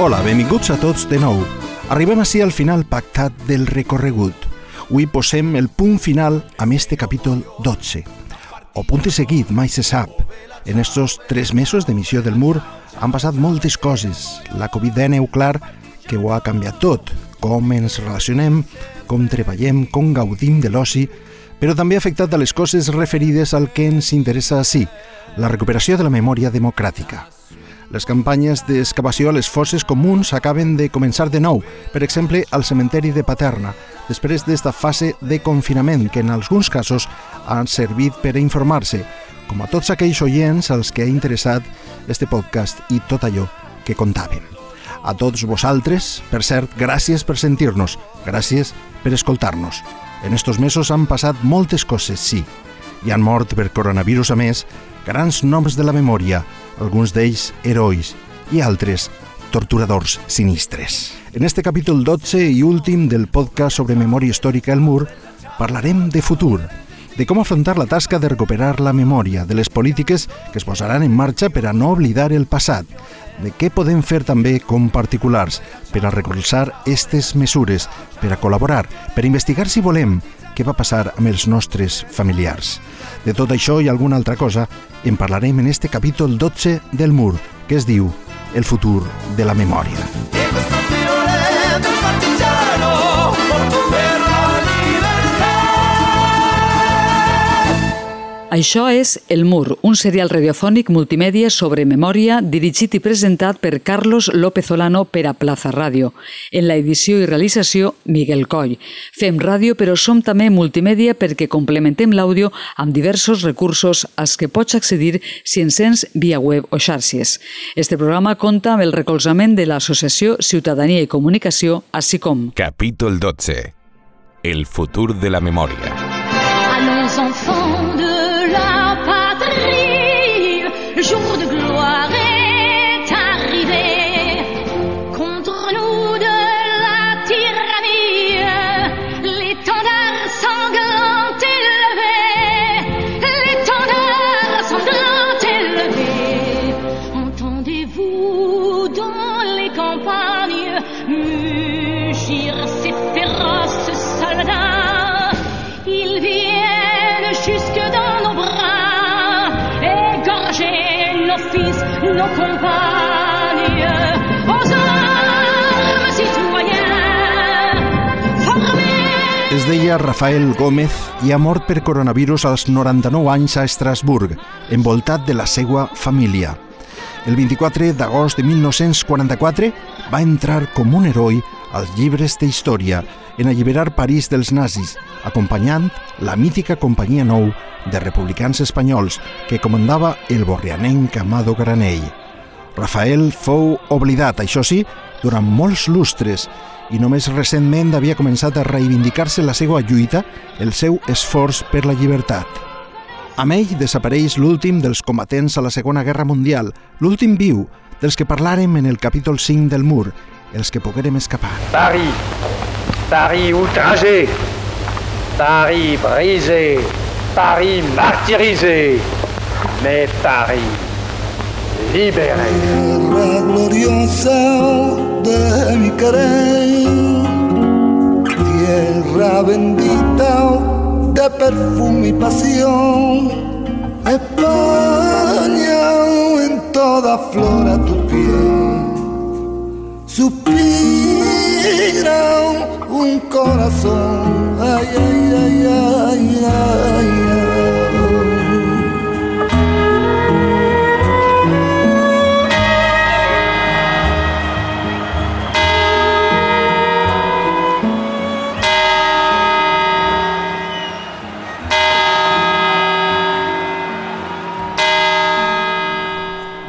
Hola, benvinguts a tots de nou. Arribem així al final pactat del recorregut. Avui posem el punt final amb este capítol 12. O punt de seguit, mai se sap. En estos tres mesos d'emissió del mur han passat moltes coses. La Covid-19, clar, que ho ha canviat tot. Com ens relacionem, com treballem, com gaudim de l'oci, però també ha afectat a les coses referides al que ens interessa així, la recuperació de la memòria democràtica. Les campanyes d'excavació a les fosses comuns acaben de començar de nou, per exemple, al cementeri de Paterna, després d'esta fase de confinament que en alguns casos han servit per a informar-se, com a tots aquells oients als que ha interessat este podcast i tot allò que contàvem. A tots vosaltres, per cert, gràcies per sentir-nos, gràcies per escoltar-nos. En estos mesos han passat moltes coses, sí. Hi han mort per coronavirus a més grans noms de la memòria, alguns d'ells herois i altres torturadors sinistres. En este capítol 12 i últim del podcast sobre memòria històrica El Mur, parlarem de futur, de com afrontar la tasca de recuperar la memòria, de les polítiques que es posaran en marxa per a no oblidar el passat, de què podem fer també com particulars per a recolzar aquestes mesures, per a col·laborar, per investigar si volem què va passar amb els nostres familiars. De tot això i alguna altra cosa en parlarem en este capítol 12 del Mur, que es diu El futur de la memòria. Això és El Mur, un serial radiofònic multimèdia sobre memòria dirigit i presentat per Carlos López Olano per a Plaza Ràdio. En la edició i realització, Miguel Coll. Fem ràdio però som també multimèdia perquè complementem l'àudio amb diversos recursos als que pots accedir si encens via web o xarxes. Este programa compta amb el recolzament de l'Associació Ciutadania i Comunicació, així com... Capítol 12. El futur de la memòria. Allons enfants Es deia Rafael Gómez i ha mort per coronavirus als 99 anys a Estrasburg, envoltat de la seva família. El 24 d'agost de 1944 va entrar com un heroi als llibres de història en alliberar París dels nazis, acompanyant la mítica Companyia Nou de republicans espanyols que comandava el borrianenc Amado Granell. Rafael fou oblidat, això sí, durant molts lustres i només recentment havia començat a reivindicar-se la seva lluita, el seu esforç per la llibertat. Amb ell desapareix l'últim dels combatents a la Segona Guerra Mundial, l'últim viu, dels que parlarem en el capítol 5 del Mur, els que poguérem escapar. Paris, Paris outragé, Paris brisé, Paris martyrisé, mais Paris libéré. tierra gloriosa de mi tierra bendita de perfume y pasión, España en toda flor tu piel, suspira tiram um coração. Ai, ai, ai, ai, ai, ai.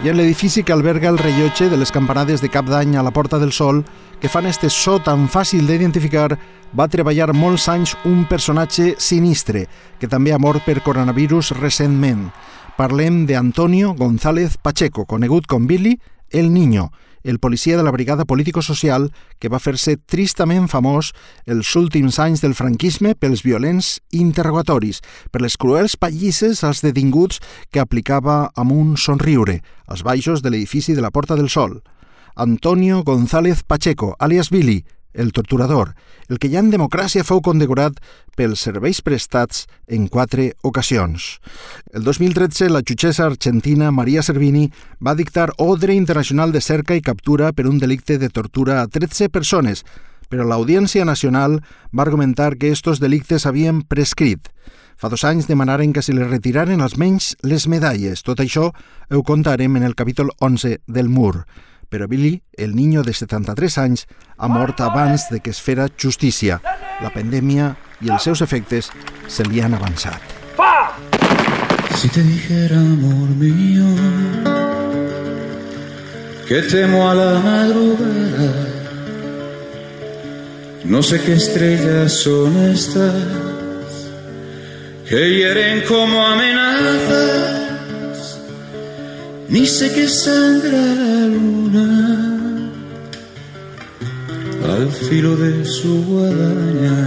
I en l'edifici que alberga el rellotge de les campanades de cap d'any a la Porta del Sol, que fan este so tan fàcil d'identificar, va treballar molts anys un personatge sinistre, que també ha mort per coronavirus recentment. Parlem de Antonio González Pacheco, conegut com Billy el Niño, el policia de la Brigada Político-Social que va fer-se tristament famós els últims anys del franquisme pels violents interrogatoris, per les cruels pallisses als detinguts que aplicava amb un somriure als baixos de l'edifici de la Porta del Sol. Antonio González Pacheco, alias Billy, el torturador, el que ja en democràcia fou condecorat pels serveis prestats en quatre ocasions. El 2013, la jutgessa argentina Maria Servini va dictar ordre internacional de cerca i captura per un delicte de tortura a 13 persones, però l'Audiència Nacional va argumentar que estos delictes havien prescrit. Fa dos anys demanaren que se li retiraren almenys les medalles. Tot això ho contarem en el capítol 11 del Mur però Billy, el niño de 73 anys, ha mort abans de que es fera justícia. La pandèmia i els seus efectes se li han avançat. Si te dijera, amor mío, que temo a la madrugada, no sé qué estrellas son estas que hieren como amenazas ni sé que sangra la luna al filo de su guadaña.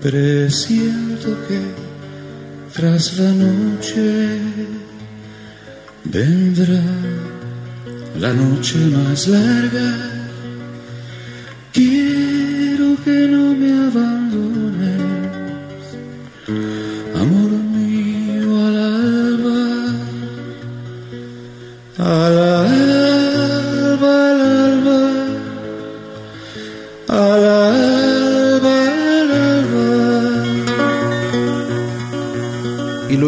Presiento que tras la noche vendrá la noche más larga. Quiero que no me abandones,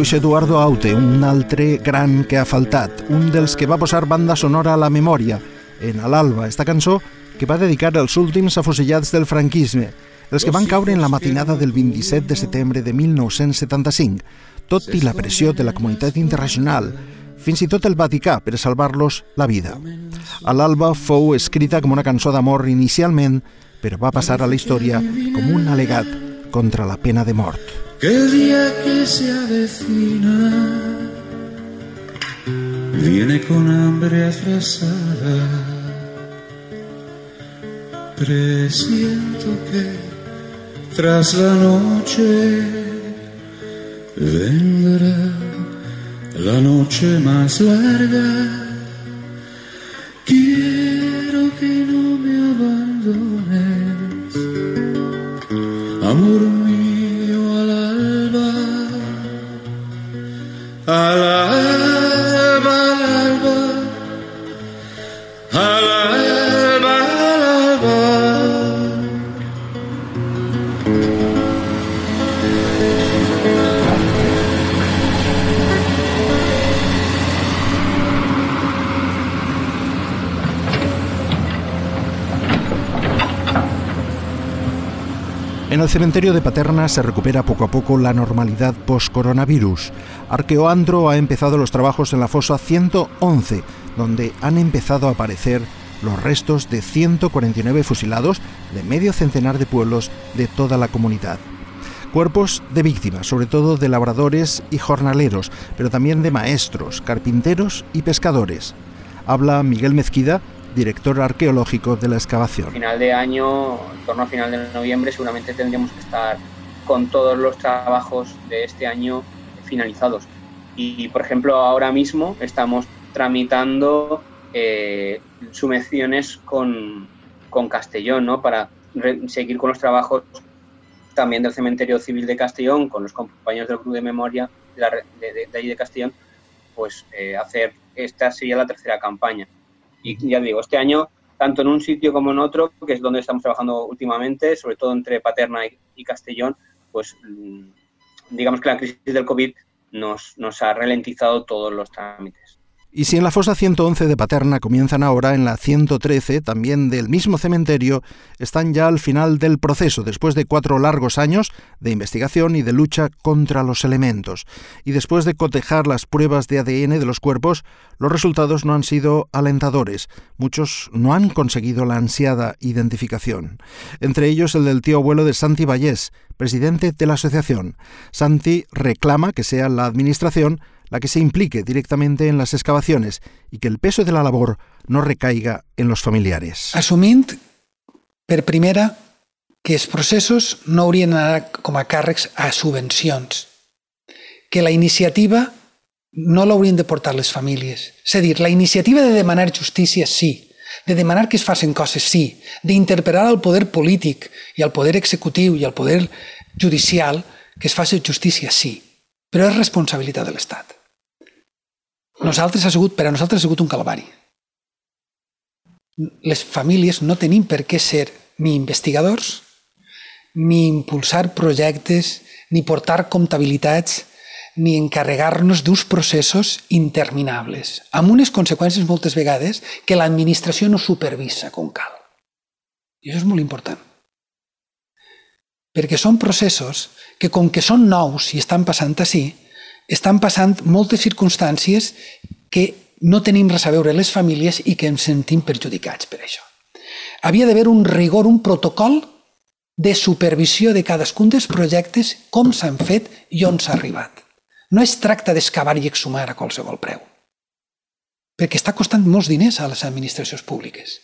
Luis Eduardo Aute, un altre gran que ha faltat, un dels que va posar banda sonora a la memòria, en A l'alba, esta cançó que va dedicar als últims afusellats del franquisme, els que van caure en la matinada del 27 de setembre de 1975, tot i la pressió de la comunitat internacional, fins i tot el Vaticà per salvar-los la vida. A l'alba fou escrita com una cançó d'amor inicialment, però va passar a la història com un alegat contra la pena de mort. Que el día que se avecina viene con hambre atrasada. Presiento que tras la noche vendrá la noche más larga. Quiero que no me abandones, amor Alarm, alarm. En el cementerio de Paterna se recupera poco a poco la normalidad post-coronavirus. Arqueoandro ha empezado los trabajos en la fosa 111, donde han empezado a aparecer los restos de 149 fusilados de medio centenar de pueblos de toda la comunidad. Cuerpos de víctimas, sobre todo de labradores y jornaleros, pero también de maestros, carpinteros y pescadores. Habla Miguel Mezquida, director arqueológico de la excavación. Final de año, en torno a final de noviembre, seguramente tendremos que estar con todos los trabajos de este año finalizados. Y, por ejemplo, ahora mismo estamos tramitando eh, con, con Castellón, ¿no? Para seguir con los trabajos también del Cementerio Civil de Castellón, con los compañeros del Club de Memoria de, de, de- de ahí de Castellón, pues eh, hacer, esta sería la tercera campaña. Y ya digo, este año, tanto en un sitio como en otro, que es donde estamos trabajando últimamente, sobre todo entre Paterna y, Castellón, pues mm, digamos que la crisis del COVID nos, nos ha ralentizado todos los trámites. Y si en la fosa 111 de Paterna comienzan ahora, en la 113, también del mismo cementerio, están ya al final del proceso, después de cuatro largos años de investigación y de lucha contra los elementos. Y después de cotejar las pruebas de ADN de los cuerpos, los resultados no han sido alentadores. Muchos no han conseguido la ansiada identificación. Entre ellos el del tío abuelo de Santi Vallés, presidente de la asociación. Santi reclama que sea la Administración la que se implique directamente en las excavaciones y que el peso de la labor no recaiga en los familiares. Assumint, per primera, que els processos no haurien d'anar com a càrrecs a subvencions, que la iniciativa no l'haurien de portar les famílies. És a dir, la iniciativa de demanar justícia sí, de demanar que es facin coses sí, d'interpretar al poder polític i al poder executiu i al poder judicial que es faci justícia sí, però és responsabilitat de l'Estat. Nosaltres ha sigut, per a nosaltres ha sigut un calvari. Les famílies no tenim per què ser ni investigadors, ni impulsar projectes, ni portar comptabilitats, ni encarregar-nos d'uns processos interminables, amb unes conseqüències moltes vegades que l'administració no supervisa com cal. I això és molt important. Perquè són processos que, com que són nous i estan passant així, estan passant moltes circumstàncies que no tenim res a veure les famílies i que ens sentim perjudicats per això. Havia d'haver un rigor, un protocol de supervisió de cadascun dels projectes, com s'han fet i on s'ha arribat. No es tracta d'excavar i exhumar a qualsevol preu, perquè està costant molts diners a les administracions públiques.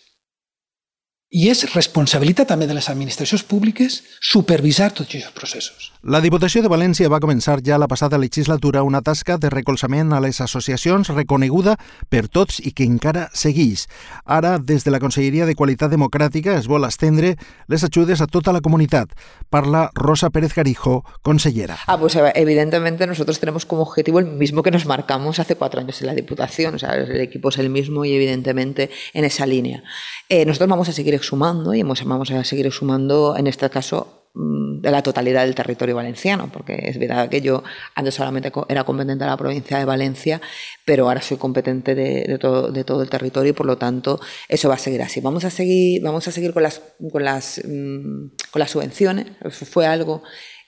I és responsabilitat també de les administracions públiques supervisar tots aquests processos. La Diputació de València va començar ja la passada legislatura una tasca de recolzament a les associacions reconeguda per tots i que encara segueix. Ara, des de la Conselleria de Qualitat Democràtica es vol estendre les ajudes a tota la comunitat. Parla Rosa Pérez Garijo, consellera. Ah, pues evidentemente nosotros tenemos como objetivo el mismo que nos marcamos hace cuatro años en la Diputación. O sea, el equipo es el mismo y evidentemente en esa línea. Eh, nosotros vamos a seguir exhumando y vamos a seguir exhumando, en este caso, mm, de la totalidad del territorio valenciano, porque es verdad que yo antes solamente era competente de la provincia de Valencia, pero ahora soy competente de, todo, de, todo, el territorio y por lo tanto eso va a seguir así. Vamos a seguir, vamos a seguir con, las, con, las, mmm, con las subvenciones, fue algo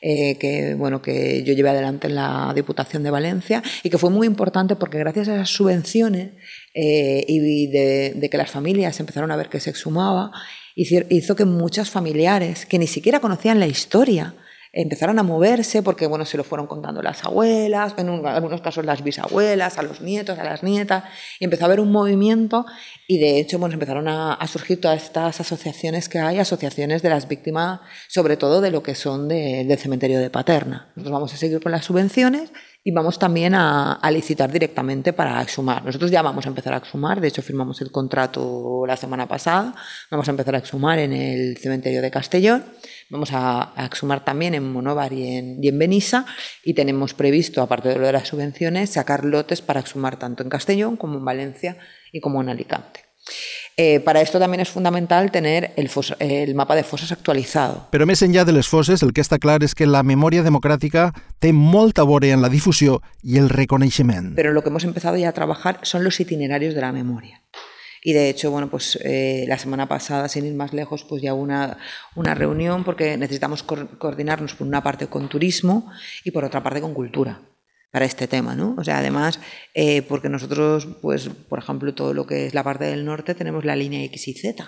eh, que, bueno, que yo llevé adelante en la Diputación de Valencia y que fue muy importante porque gracias a esas subvenciones eh, y de, que las familias empezaron a ver que se exhumaba, hizo, hizo que muchos familiares que ni siquiera conocían la historia empezaron a moverse porque bueno, se lo fueron contando las abuelas, en un, algunos casos las bisabuelas, a los nietos, a las nietas, y empezó a haber un movimiento y de hecho bueno, empezaron a, a surgir todas estas asociaciones que hay, asociaciones de las víctimas, sobre todo de lo que son de, del cementerio de Paterna. Nosotros vamos a seguir con las subvenciones y vamos también a, a, licitar directamente para exhumar. Nosotros ya vamos a empezar a exhumar, de hecho firmamos el contrato la semana pasada, vamos a empezar a exhumar en el cementerio de Castellón, vamos a, a exhumar también en Monóvar y en, y en Benissa y tenemos previsto, aparte de lo de las subvenciones, sacar lotes para exhumar tanto en Castellón como en Valencia y como en Alicante. Eh, para esto también es fundamental tener el, el, mapa de fosses actualitzado. Però més enllà de les fosses, el que està clar és que la memòria democràtica té molta vora en la difusió i el reconeixement. Pero lo que hemos empezado ya a trabajar son los itinerarios de la memoria. Y de hecho, bueno, pues eh, la semana pasada, sin ir más lejos, pues ya hubo una, una reunión porque necesitamos co coordinarnos por una parte con turismo y por otra parte con cultura para este tema, ¿no? O sea, además, eh, porque nosotros, pues, por ejemplo, todo lo que es la parte del norte tenemos la línea X y Z.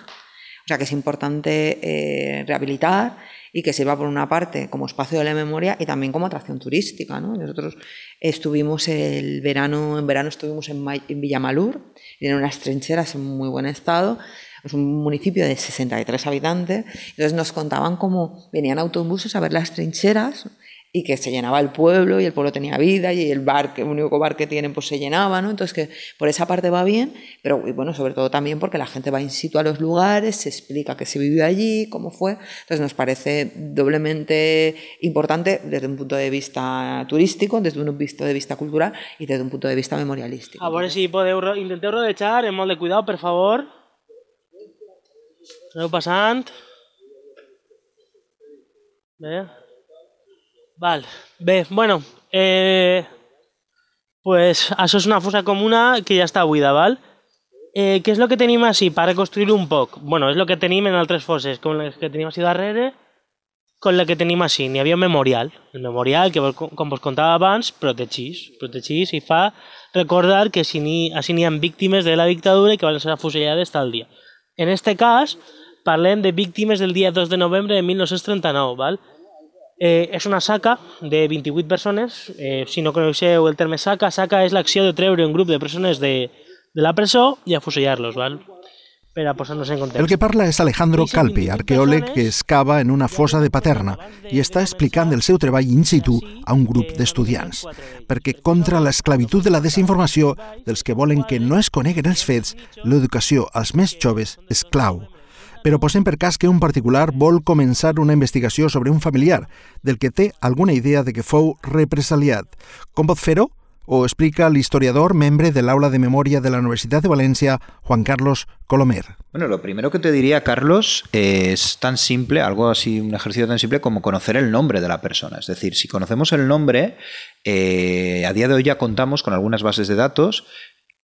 O sea, que es importante eh, rehabilitar y que sirva por una parte como espacio de la memoria y también como atracción turística, ¿no? Nosotros estuvimos el verano, en verano estuvimos en, en Villamalur, unas trincheras en muy buen estado, es un municipio de 63 habitantes, entonces nos contaban cómo venían autobuses a ver las trincheras y que se llenaba el pueblo y el pueblo tenía vida y el bar, que el único bar que tienen, pues se llenaba, ¿no? Entonces que por esa parte va bien, pero y bueno, sobre todo también porque la gente va in situ a los lugares, se explica que se vivió allí, cómo fue, entonces nos parece doblemente importante desde un punto de vista turístico, desde un punto de vista cultural y desde un punto de vista memorialístico. A veure si podeu, intenteu rodechar, molt de cuidado, per favor. Aneu passant. Bé. Val. Bé, bueno, eh, pues això és una fossa comuna que ja està buida, val? Eh, què és el que tenim així per reconstruir un poc? Bueno, és el que tenim en altres fosses, com les que tenim així darrere, con la que tenim així. N'hi havia un memorial. El memorial, que com vos contava abans, protegís. Protegís i fa recordar que si ni, així n'hi ha víctimes de la dictadura i que van ser afusellades tal dia. En este cas, parlem de víctimes del dia 2 de novembre de 1939, val? Eh, és una saca de 28 persones. Eh, si no coneixeu el terme saca, saca és l'acció de treure un grup de persones de, de la presó i afusellar-los, val? Per a posar-nos en context. El que parla és Alejandro Calpe, arqueòleg que excava en una fosa de Paterna i està explicant el seu treball in situ a un grup d'estudiants. Perquè contra l'esclavitud de la desinformació dels que volen que no es coneguen els fets, l'educació als més joves és clau però posem per cas que un particular vol començar una investigació sobre un familiar del que té alguna idea de que fou represaliat. Com pot fer-ho? o explica el historiador, membre del aula de memoria de la Universidad de Valencia, Juan Carlos Colomer. Bueno, lo primero que te diría, Carlos, es tan simple, algo así, un ejercicio tan simple como conocer el nombre de la persona. Es decir, si conocemos el nombre, eh, a día de hoy ya contamos con algunas bases de datos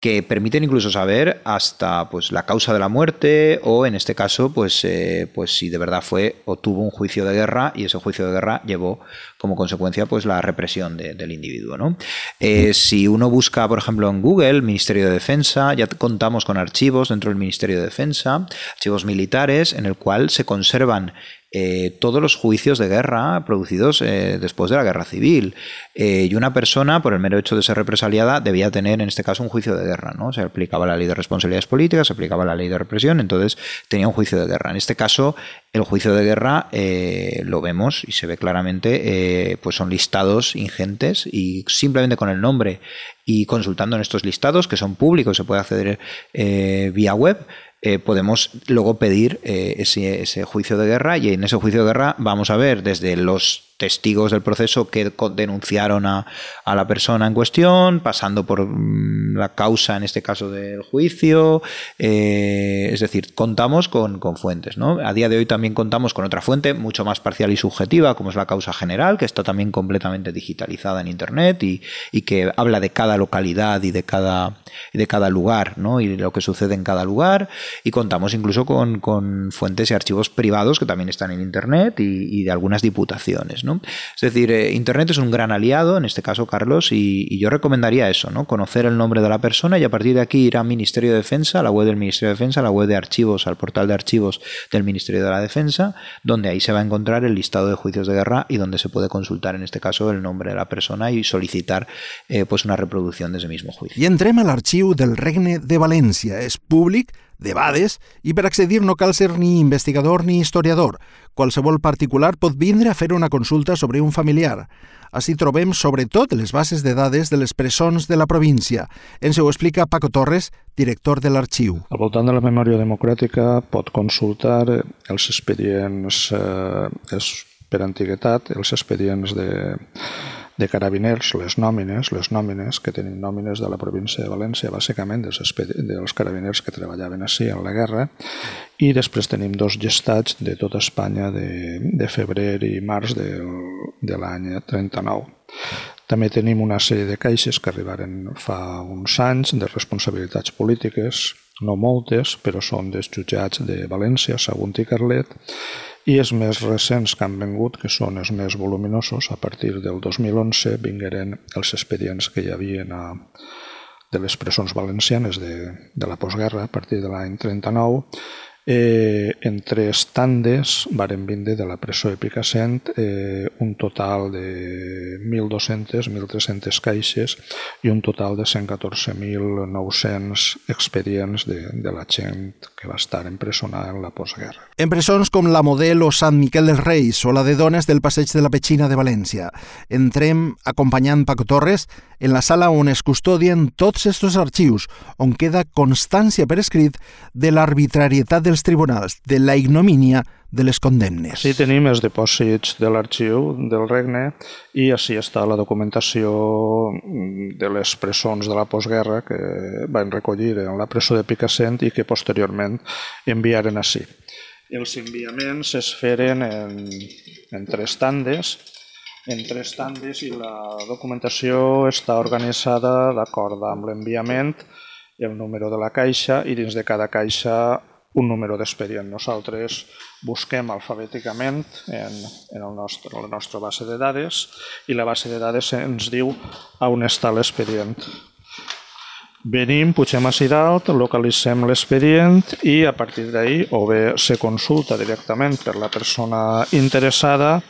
que permiten incluso saber hasta pues la causa de la muerte o en este caso pues eh, pues si de verdad fue o tuvo un juicio de guerra y ese juicio de guerra llevó como consecuencia pues la represión del individuo ¿no? Eh, si uno busca por ejemplo en Google Ministerio de Defensa ya contamos con archivos dentro del Ministerio de Defensa archivos militares en el cual se conservan eh, todos los juicios de guerra producidos eh, después de la guerra civil. Eh, y una persona, por el mero hecho de ser represaliada, debía tener en este caso un juicio de guerra. ¿no? Se aplicaba la ley de responsabilidades políticas, se aplicaba la ley de represión, entonces tenía un juicio de guerra. En este caso, el juicio de guerra lo vemos y se ve claramente, pues son listados ingentes y simplemente con el nombre y consultando en estos listados, que son públicos, se puede acceder vía web, eh, podemos luego pedir eh, ese, ese, juicio de guerra y en ese juicio de guerra vamos a ver desde los testigos del proceso que denunciaron a, la persona en cuestión, pasando por mm, la causa, en este caso del juicio. Eh, es decir, contamos con, fuentes. ¿no? A día de hoy también contamos con otra fuente mucho más parcial y subjetiva, como es la causa general, que está también completamente digitalizada en Internet y, que habla de cada localidad y de cada, lugar ¿no? y lo que sucede en cada lugar. Y contamos incluso con, con fuentes y archivos privados que también están en Internet y, y de algunas diputaciones. ¿no? Es decir, eh, Internet es un gran aliado, en este caso Carlos, y, yo recomendaría eso, ¿no? conocer el nombre de la persona y a partir de aquí ir al Ministerio de Defensa, a la web del Ministerio de Defensa, a la web de archivos, al portal de archivos del Ministerio de la Defensa, donde ahí se va a encontrar el listado de juicios de guerra y donde se puede consultar, en este caso, el nombre de la persona y solicitar eh, pues una reproducción de ese mismo juicio. Y entremos al archivo del Regne de Valencia. Es público debades i per accedir no cal ser ni investigador ni historiador. Qualsevol particular pot vindre a fer una consulta sobre un familiar. Així trobem sobretot les bases de dades de les presons de la província. Ens ho explica Paco Torres, director de l'arxiu. Al voltant de la memòria democràtica pot consultar els expedients eh, per antiguitat, els expedients de de carabiners, les nòmines, les nòmines que tenim nòmines de la província de València, bàsicament dels, dels carabiners que treballaven així en la guerra, i després tenim dos gestats de tota Espanya de, de febrer i març de, de l'any 39. També tenim una sèrie de caixes que arribaren fa uns anys de responsabilitats polítiques, no moltes, però són dels jutjats de València, Sagunt i Carlet, i els més recents que han vengut, que són els més voluminosos, a partir del 2011 vingueren els expedients que hi havia a, de les presons valencianes de, de la postguerra a partir de l'any 39 Eh, en tres tandes varen vindre de la presó de Picassent eh, un total de 1.200, 1.300 caixes i un total de 114.900 expedients de, de la gent que va estar empresonada en la postguerra. En presons com la Model o Sant Miquel dels Reis o la de Dones del Passeig de la Petxina de València. Entrem acompanyant Paco Torres en la sala on es custodien tots aquests arxius, on queda constància per escrit de l'arbitrarietat dels tribunals, de la ignomínia de les condemnes. Sí, tenim els dipòsits de l'arxiu del regne i així està la documentació de les presons de la postguerra que van recollir en la presó de Picassent i que posteriorment enviaren així. Els enviaments es feren en, en tres tandes en tres tandes i la documentació està organitzada d'acord amb l'enviament, el número de la caixa i dins de cada caixa un número d'expedient. Nosaltres busquem alfabèticament en, en, el nostre, en la nostra base de dades i la base de dades ens diu on està l'expedient. Venim, pugem a dalt, localitzem l'expedient i a partir d'ahir o bé se consulta directament per la persona interessada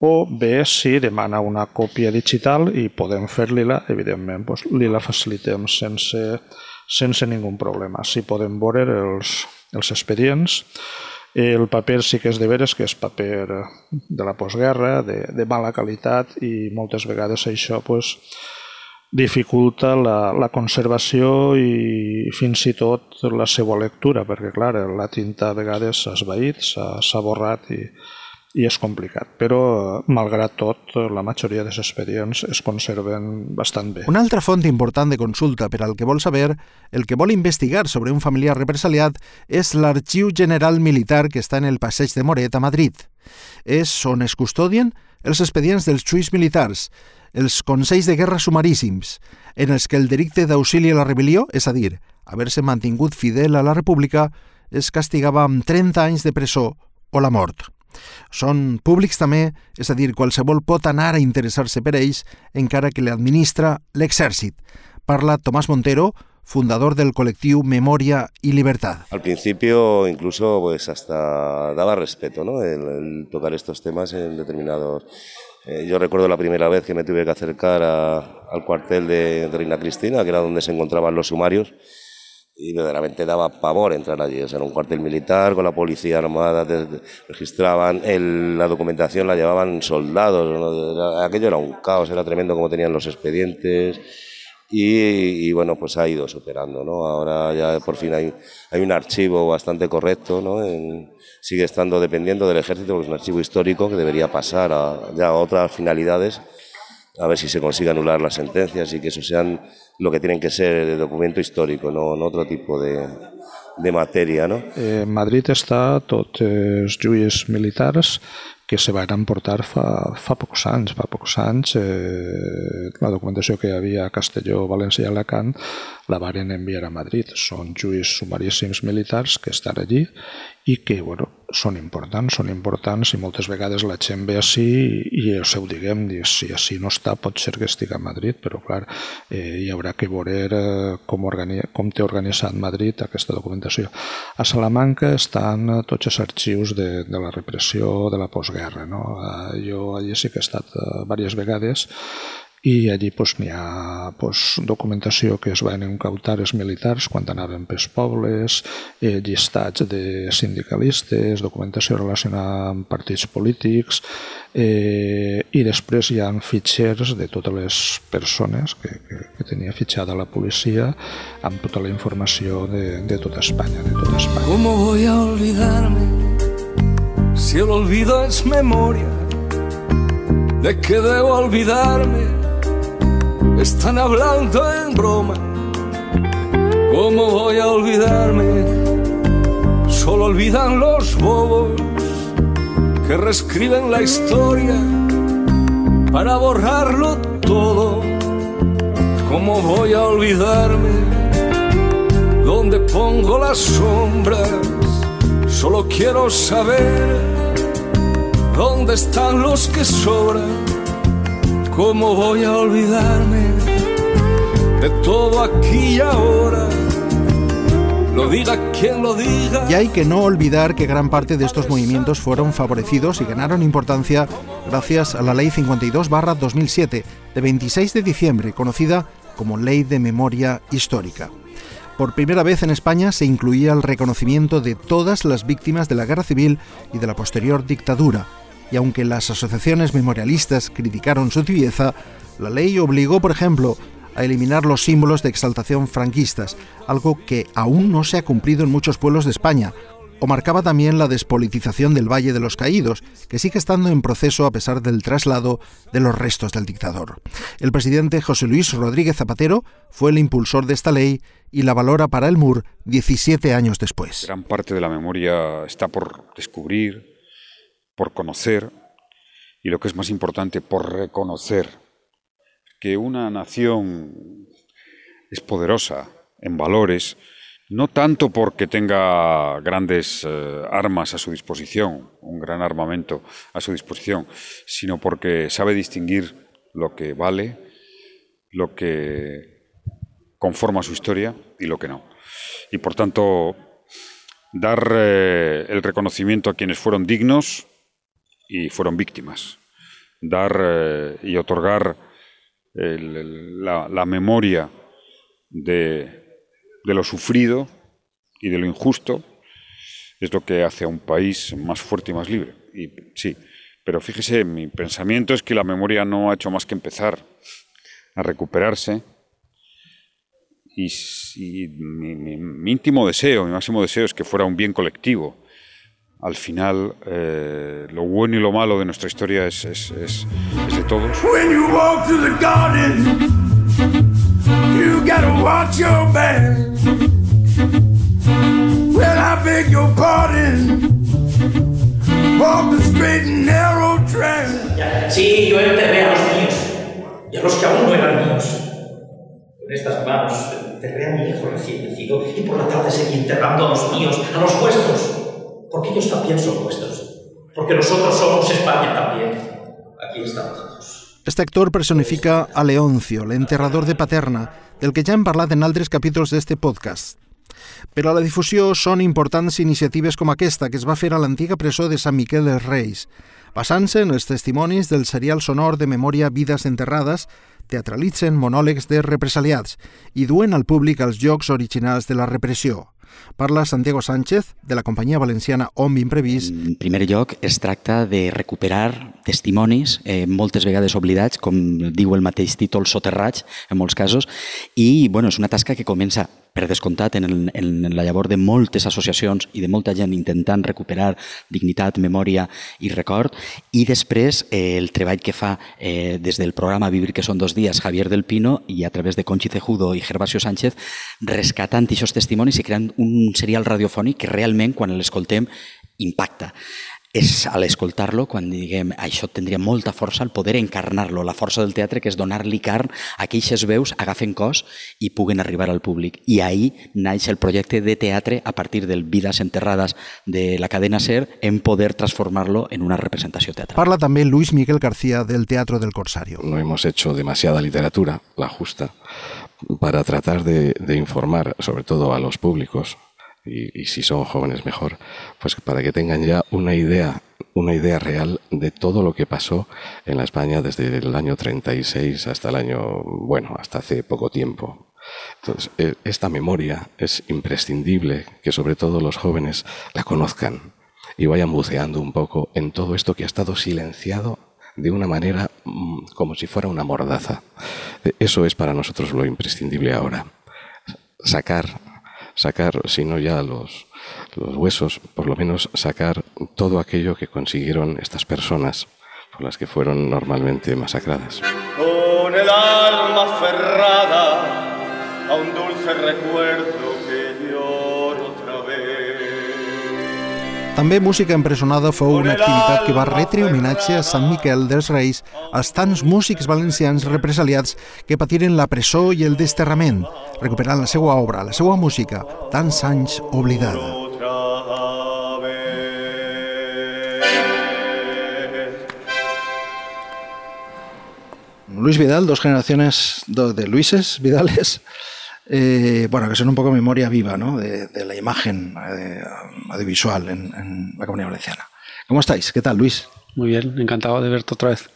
o bé si demana una còpia digital i podem fer-li-la, evidentment, doncs li la facilitem sense, sense ningú problema. Si podem veure els, els expedients, el paper sí que és de veres que és paper de la postguerra, de, de mala qualitat i moltes vegades això pues, dificulta la, la conservació i fins i tot la seva lectura, perquè clar, la tinta a vegades s'ha esvaït, s'ha borrat i, i és complicat, però malgrat tot la majoria dels expedients es conserven bastant bé. Una altra font important de consulta per al que vol saber, el que vol investigar sobre un familiar represaliat és l'Arxiu General Militar que està en el Passeig de Moret a Madrid. És on es custodien els expedients dels xuis militars, els consells de guerra sumaríssims, en els que el delicte d'auxili a la rebel·lió, és a dir, haver-se mantingut fidel a la república, es castigava amb 30 anys de presó o la mort. Són públics també, és a dir, qualsevol pot anar a interessar-se per ells encara que l'administra l'exèrcit. Parla Tomás Montero, fundador del colectivo Memoria y Libertad. Al principio incluso pues hasta daba respeto ¿no? el, tocar estos temas en determinados... Eh, yo recuerdo la primera vez que me tuve que acercar al cuartel de, de Reina Cristina, que era donde se encontraban los sumarios, y verdaderamente daba pavor entrar allí. Era un cuartel militar con la policía armada, registraban el, la documentación, la llevaban soldados. ¿no? Aquello era un caos, era tremendo como tenían los expedientes. Y, y, bueno, pues ha ido superando, ¿no? Ahora ya por fin hay, hay un archivo bastante correcto, ¿no? En, sigue estando dependiendo del ejército, porque es un archivo histórico que debería pasar a, ya a otras finalidades a ver si se consigue anular las sentencias y que eso sean lo que tienen que ser de documento histórico, no, otro tipo de, matèria. No? Eh, Madrid està tot els lluís militars que se van portar fa, fa pocs anys. Fa pocs anys eh, la documentació que havia a Castelló, València i Alacant la varen enviar a Madrid. Són lluís sumaríssims militars que estan allí i que bueno, són importants, són importants i moltes vegades la gent ve així i els ho diguem, si així no està pot ser que estigui a Madrid, però clar, eh, hi haurà que veure eh, com, com té organitzat Madrid aquesta documentació. A Salamanca estan tots els arxius de, de la repressió de la postguerra. No? Eh, jo allí sí que he estat eh, diverses vegades i allí pues, ha pues, documentació que es van incautar els militars quan anaven pels pobles, eh, llistats de sindicalistes, documentació relacionada amb partits polítics eh, i després hi ha fitxers de totes les persones que, que, que tenia fitxada la policia amb tota la informació de, de tota Espanya, de tota Espanya. ¿Cómo voy a olvidarme si el olvido es memoria? ¿De qué debo olvidarme? Están hablando en broma. ¿Cómo voy a olvidarme? Solo olvidan los bobos que reescriben la historia para borrarlo todo. ¿Cómo voy a olvidarme? ¿Dónde pongo las sombras? Solo quiero saber dónde están los que sobran ¿Cómo voy a olvidarme de todo aquí y ahora? Lo diga quien lo diga. Y hay que no olvidar que gran parte de estos movimientos fueron favorecidos y ganaron importancia gracias a la Ley 52-2007 de 26 de diciembre, conocida como Ley de Memoria Histórica. Por primera vez en España se incluía el reconocimiento de todas las víctimas de la guerra civil y de la posterior dictadura, y aunque las asociaciones memorialistas criticaron su tibieza, la ley obligó, por ejemplo, a eliminar los símbolos de exaltación franquistas, algo que aún no se ha cumplido en muchos pueblos de España, o marcaba también la despolitización del Valle de los Caídos, que sigue estando en proceso a pesar del traslado de los restos del dictador. El presidente José Luis Rodríguez Zapatero fue el impulsor de esta ley y la valora para el MUR 17 años después. Gran parte de la memoria está por descubrir, por conocer y lo que es más importante, por reconocer que una nación es poderosa en valores, no tanto porque tenga grandes eh, armas a su disposición, un gran armamento a su disposición, sino porque sabe distinguir lo que vale, lo que conforma su historia y lo que no. Y por tanto, dar eh, el reconocimiento a quienes fueron dignos y fueron víctimas. Dar eh, y otorgar la, memoria de, lo sufrido y de lo injusto es lo que hace a un país más fuerte y más libre. Y sí, pero fíjese, mi pensamiento es que la memoria no ha hecho más que empezar a recuperarse y, mi, íntimo deseo, mi máximo deseo es que fuera un bien colectivo. Al final, eh, lo bueno y lo malo de nuestra historia es, es, es, es de todos. When you walk through the garden, you gotta watch your back. Well, I beg your pardon. Walk the straight and narrow track. Sí, yo enterré a los míos y a los que aún no eran míos. Con estas manos enterré a mi hijo recién nacido y por la tarde seguí enterrando a los míos, a los vuestros. Porque ellos también son vuestros. Porque nosotros somos España también. Aquí están todos. Este actor personifica a Leoncio, el enterrador de Paterna, del que ja hem parlat en altres capítols d'este podcast. Però a la difusió són importants iniciatives com aquesta que es va fer a l'antiga presó de Sant Miquel dels Reis, basant-se en els testimonis del serial sonor de memòria Vides enterrades, teatralitzen monòlegs de represaliats i duen al públic els jocs originals de la repressió. Parla Santiago Sánchez, de la companyia valenciana Om Imprevist. En primer lloc, es tracta de recuperar testimonis, eh, moltes vegades oblidats, com diu el mateix títol, soterrats, en molts casos, i bueno, és una tasca que comença per descomptat, en, el, en la llavor de moltes associacions i de molta gent intentant recuperar dignitat, memòria i record, i després eh, el treball que fa eh, des del programa Vivir que són dos dies Javier del Pino i a través de Conchi Cejudo i Gervasio Sánchez rescatant aquests testimonis i creant un serial radiofònic que realment quan l'escoltem impacta és a l'escoltar-lo quan diguem això tindria molta força el poder encarnar-lo, la força del teatre que és donar-li carn a aquelles veus agafen cos i puguen arribar al públic. I ahí naix el projecte de teatre a partir del Vidas Enterrades de la cadena SER en poder transformarlo en una representació teatral. Parla també Luis Miguel García del Teatro del Corsario. No hemos hecho demasiada literatura, la justa, para tratar de, de informar sobre todo a los públicos y, si son jóvenes mejor, pues para que tengan ya una idea, una idea real de todo lo que pasó en la España desde el año 36 hasta el año, bueno, hasta hace poco tiempo. Entonces, e, esta memoria es imprescindible que sobre todo los jóvenes la conozcan y vayan buceando un poco en todo esto que ha estado silenciado de una manera mm, como si fuera una mordaza. E, eso es para nosotros lo imprescindible ahora. Sacar sacar, si no ya los, los huesos, por lo menos sacar todo aquello que consiguieron estas personas por las que fueron normalmente masacradas. Con el alma aferrada a un dulce recuerdo També Música Empresonada fou una activitat que va retre homenatge a Sant Miquel dels Reis als tants músics valencians represaliats que patiren la presó i el desterrament, recuperant la seva obra, la seva música, tants anys oblidada. Luis Vidal, dos generaciones de Luises Vidales, eh, bueno, que son un poco memoria viva ¿no? de, de, la imagen eh, audiovisual en, en, la comunidad valenciana. ¿Cómo estáis? ¿Qué tal, Luis? Muy bien, encantado de verte otra vez.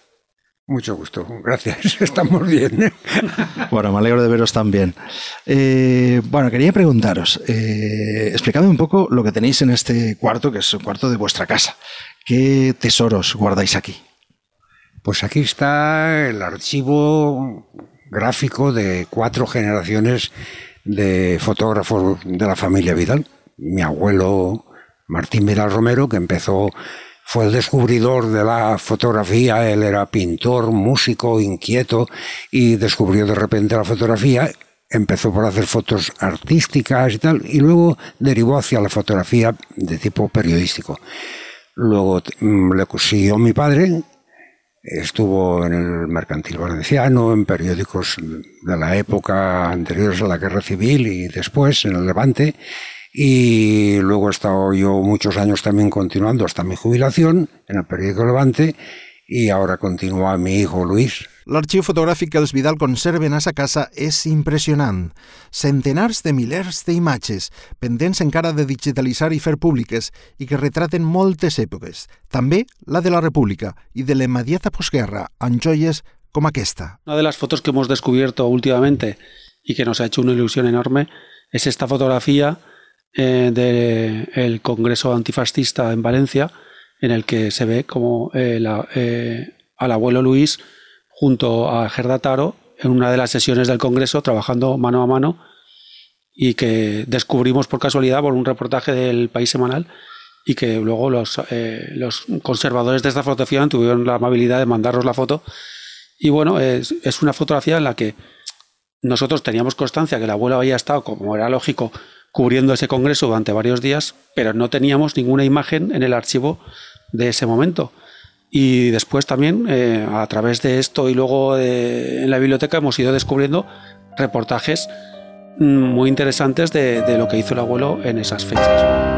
Mucho gusto, gracias, estamos bien. ¿eh? Bueno, me alegro de veros también. Eh, bueno, quería preguntaros, eh, explicadme un poco lo que tenéis en este cuarto, que es el cuarto de vuestra casa. ¿Qué tesoros guardáis aquí? Pues aquí está el archivo gráfico de cuatro generaciones de fotógrafos de la familia Vidal. Mi abuelo Martín Vidal Romero, que empezó, fue el descubridor de la fotografía, él era pintor, músico, inquieto, y descubrió de repente la fotografía, empezó por hacer fotos artísticas y tal, y luego derivó hacia la fotografía de tipo periodístico. Luego mm, le consiguió mi padre, Estuvo en el Mercantil Valenciano, en periódicos de la época anteriores a la Guerra Civil y después en el Levante. Y luego he estado yo muchos años también continuando hasta mi jubilación en el periódico Levante y ahora continúa mi hijo Luis. L'arxiu fotogràfic que els Vidal conserven a sa casa és impressionant. Centenars de milers d'imatges, pendents encara de digitalitzar i fer públiques, i que retraten moltes èpoques, també la de la República i de la immediata postguerra, amb joies com aquesta. Una de las fotos que hemos descubierto últimamente y que nos ha hecho una ilusión enorme es esta fotografía eh, del Congreso Antifascista en Valencia, en el que se ve como eh, la, eh, al abuelo Luis junto a Gerda Taro en una de las sesiones del Congreso trabajando mano a mano y que descubrimos por casualidad por un reportaje del País Semanal y que luego los, eh, los conservadores de esta fotografía tuvieron la amabilidad de mandarnos la foto. Y bueno, es, es una fotografía en la que nosotros teníamos constancia que el abuelo había estado, como era lógico, cubriendo ese congreso durante varios días, pero no teníamos ninguna imagen en el archivo de ese momento. Y después también, eh, a través de esto y luego de, en la biblioteca, hemos ido descubriendo reportajes mm, muy interesantes de lo que hizo el abuelo en esas fechas.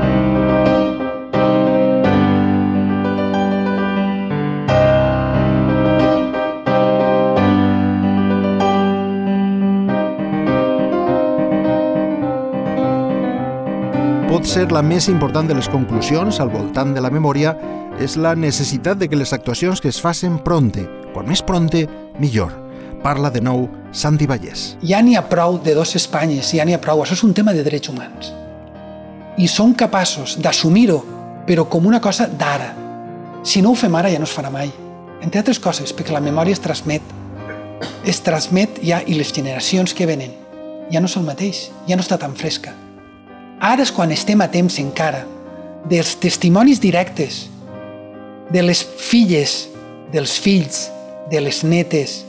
Pot ser la més important de les conclusions al voltant de la memòria és la necessitat de que les actuacions que es facin pronte. Quan més pronte, millor. Parla de nou Santi Vallès. Ja n'hi ha prou de dos Espanyes, ja n'hi ha prou. Això és un tema de drets humans. I són capaços d'assumir-ho, però com una cosa d'ara. Si no ho fem ara, ja no es farà mai. Entre altres coses, perquè la memòria es transmet. Es transmet ja i les generacions que venen ja no és el mateix, ja no està tan fresca. Ara és quan estem a temps encara dels testimonis directes de les filles, dels fills, de les netes,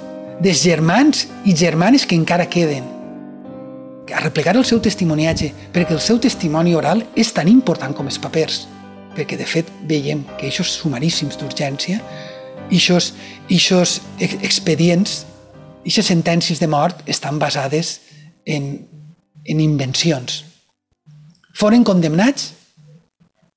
dels germans i germanes que encara queden, a replegar el seu testimoniatge, perquè el seu testimoni oral és tan important com els papers, perquè de fet veiem que aquests sumaríssims d'urgència, aquests expedients, aquestes sentències de mort estan basades en, en invencions, foren condemnats,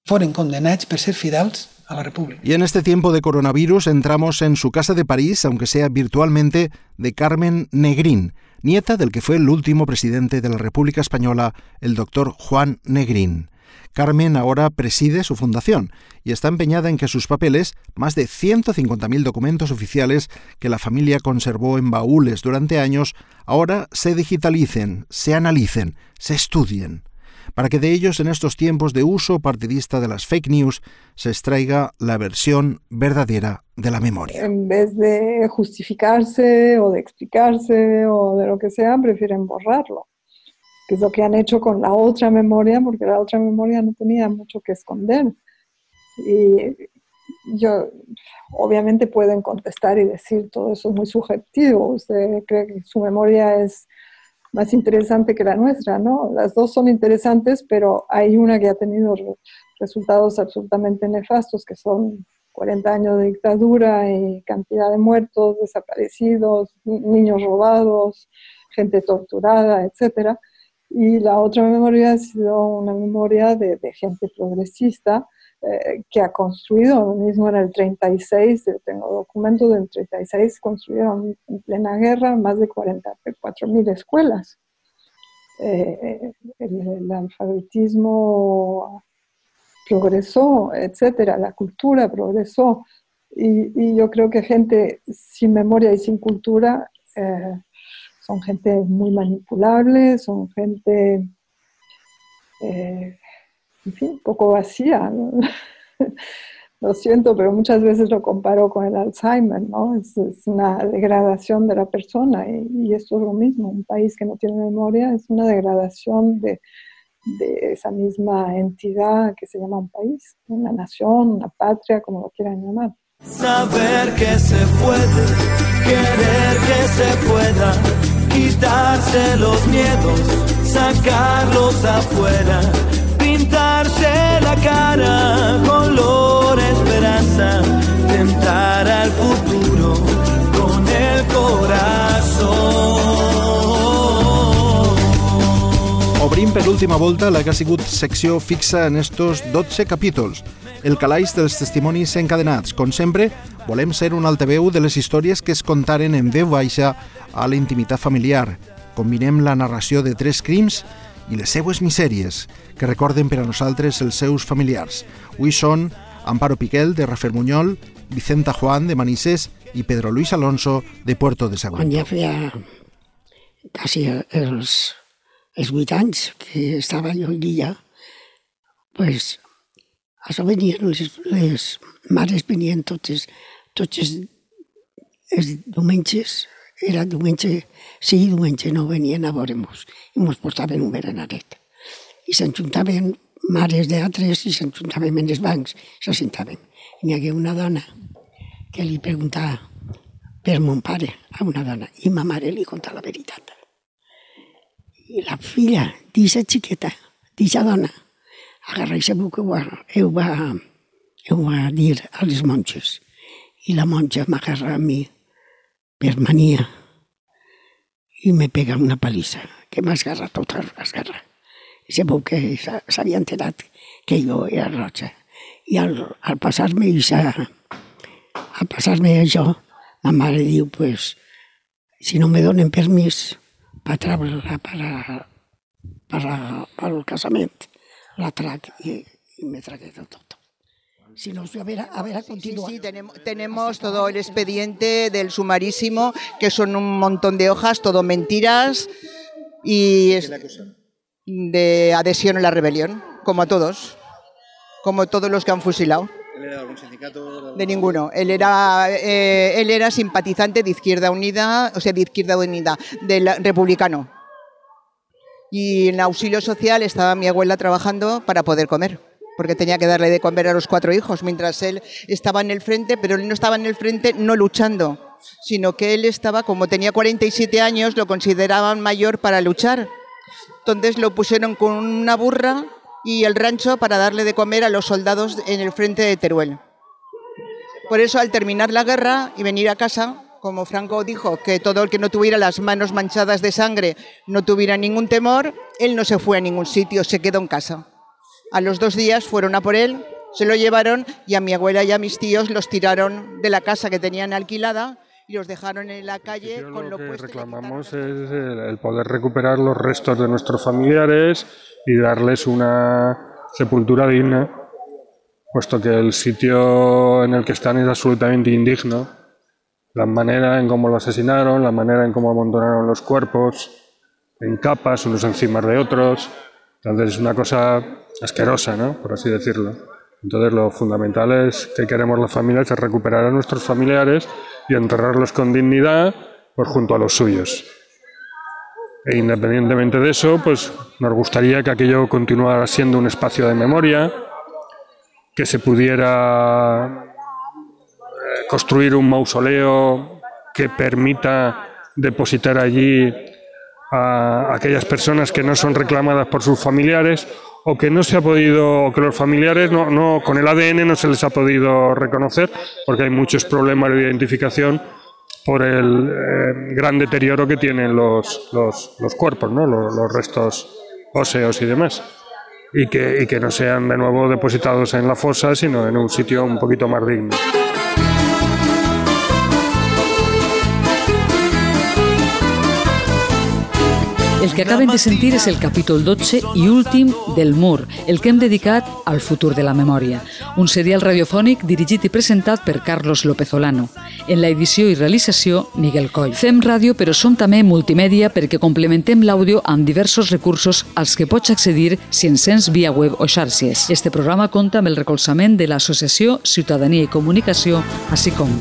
foren condenats per ser fidels a la República. Y en este tiempo de coronavirus entramos en su casa de París, aunque sea virtualmente, de Carmen Negrín, nieta del que fue el último presidente de la República Española, el doctor Juan Negrín. Carmen ahora preside su fundación y está empeñada en que sus papeles, más de 150.000 documentos oficiales que la familia conservó en baúles durante años, ahora se digitalicen, se analicen, se estudien para que de ellos en estos tiempos de uso partidista de las fake news se extraiga la versión verdadera de la memoria. En vez de justificarse o de explicarse o de lo que sea, prefieren borrarlo, que es lo que han hecho con la otra memoria, porque la otra memoria no tenía mucho que esconder. Y yo, obviamente pueden contestar y decir todo eso es muy subjetivo, usted cree que su memoria es más interesante que la nuestra, ¿no? Las dos son interesantes, pero hay una que ha tenido resultados absolutamente nefastos, que son 40 años de dictadura y cantidad de muertos, desaparecidos, niños robados, gente torturada, etcétera. Y la otra memoria ha sido una memoria de, de gente progresista eh, que ha construido, mismo en el 36, yo tengo documentos del 36, construyeron en plena guerra más de 44 mil escuelas. Eh, el, el, alfabetismo progresó, etcétera, la cultura progresó. Y, y, yo creo que gente sin memoria y sin cultura eh, son gente muy manipulable, son gente eh, en fin, un poco vacía. lo siento, pero muchas veces lo comparo con el Alzheimer, ¿no? Es, es una degradación de la persona y, y, esto es lo mismo. Un país que no tiene memoria es una degradación de, de esa misma entidad que se llama un país, una nación, una patria, como lo quieran llamar. Saber que se puede, querer que se pueda, quitarse los miedos, sacarlos afuera pintarse la cara con color esperanza, tentar al futuro con el corazón. Obrim per última volta la que ha sigut secció fixa en estos 12 capítols, el calaix dels testimonis encadenats. Com sempre, volem ser un altaveu de les històries que es contaren en veu baixa a la intimitat familiar. Combinem la narració de tres crims i les seues misèries que recorden per a nosaltres els seus familiars. Avui són Amparo Piquel, de Rafermuñol, Vicenta Juan, de Manises, i Pedro Luis Alonso, de Puerto de Sagunto. Quan ja feia quasi els, els vuit anys que estava jo allà, pues, això venien les, les mares venien totes, totes els diumenges, era diumenge sí diumenge no venien a veure-nos i ens portaven un berenaret. I s'enjuntaven mares d'altres i s'enjuntaven en els bancs, s'assentaven. N'hi hagué una dona que li preguntava per mon pare a una dona i ma mare li conta la veritat. I la filla d'aquesta xiqueta, d'aquesta dona, agarra i sabut que ho va, ho, va, ho va dir a les monges. I la monja m'agarra a mi per mania i me pega una palissa, que m'esgarra tota l'esgarra. I sabeu que s'havia enterat que jo era roja. I al, al passar-me al passar-me això, ma mare diu, pues, si no me donen permís per treure per, a, per, a, per al casament, la trac i, i me tragué de tot. Si a ver, a continuar. Sí, sí, tenemos, tenemos todo el expediente del sumarísimo, que son un montón de hojas, todo mentiras y es de adhesión a la rebelión, como a todos, como todos los que han fusilado. ¿Él era de algún sindicato? De ninguno. Él era, eh, él era simpatizante de Izquierda Unida, o sea, de Izquierda Unida, del republicano. Y en auxilio social estaba mi abuela trabajando para poder comer, porque tenía que darle de comer a los cuatro hijos, mientras él estaba en el frente, pero él no estaba en el frente no luchando, sino que él estaba, como tenía 47 años, lo consideraban mayor para luchar. Entonces lo pusieron con una burra y el rancho para darle de comer a los soldados en el frente de Teruel. Por eso, al terminar la guerra y venir a casa, como Franco dijo, que todo el que no tuviera las manos manchadas de sangre no tuviera ningún temor, él no se fue a ningún sitio, se quedó en casa. A los dos días fueron a por él, se lo llevaron y a mi abuela y a mis tíos los tiraron de la casa que tenían alquilada y los dejaron en la calle con lo, que reclamamos es el, el poder recuperar los restos de nuestros familiares y darles una sepultura digna, puesto que el sitio en el que están es absolutamente indigno. La manera en cómo lo asesinaron, la manera en cómo abandonaron los cuerpos, en capas, unos encima de otros. Entonces es una cosa asquerosa, ¿no? por así decirlo. Entonces lo fundamental es que queremos las familias es recuperar a nuestros familiares y enterrarlos con dignidad pues, junto a los suyos. E independientemente de eso, pues nos gustaría que aquello continuara siendo un espacio de memoria, que se pudiera eh, construir un mausoleo que permita depositar allí a aquellas personas que no son reclamadas por sus familiares o que no se ha podido, o que los familiares no, no, con el ADN no se les ha podido reconocer, porque hay muchos problemas de identificación por el eh, gran deterioro que tienen los, los, los cuerpos, ¿no? los, restos óseos y demás. Y que, y que no sean de nuevo depositados en la fosa, sino en un sitio un poquito más digno. El que acaben de sentir és el capítol 12 i últim del Mur, el que hem dedicat al futur de la memòria. Un serial radiofònic dirigit i presentat per Carlos López Olano. En la edició i realització, Miguel Coll. Fem ràdio, però som també multimèdia perquè complementem l'àudio amb diversos recursos als que pots accedir si ens sents via web o xarxes. Este programa compta amb el recolzament de l'Associació Ciutadania i Comunicació, així com...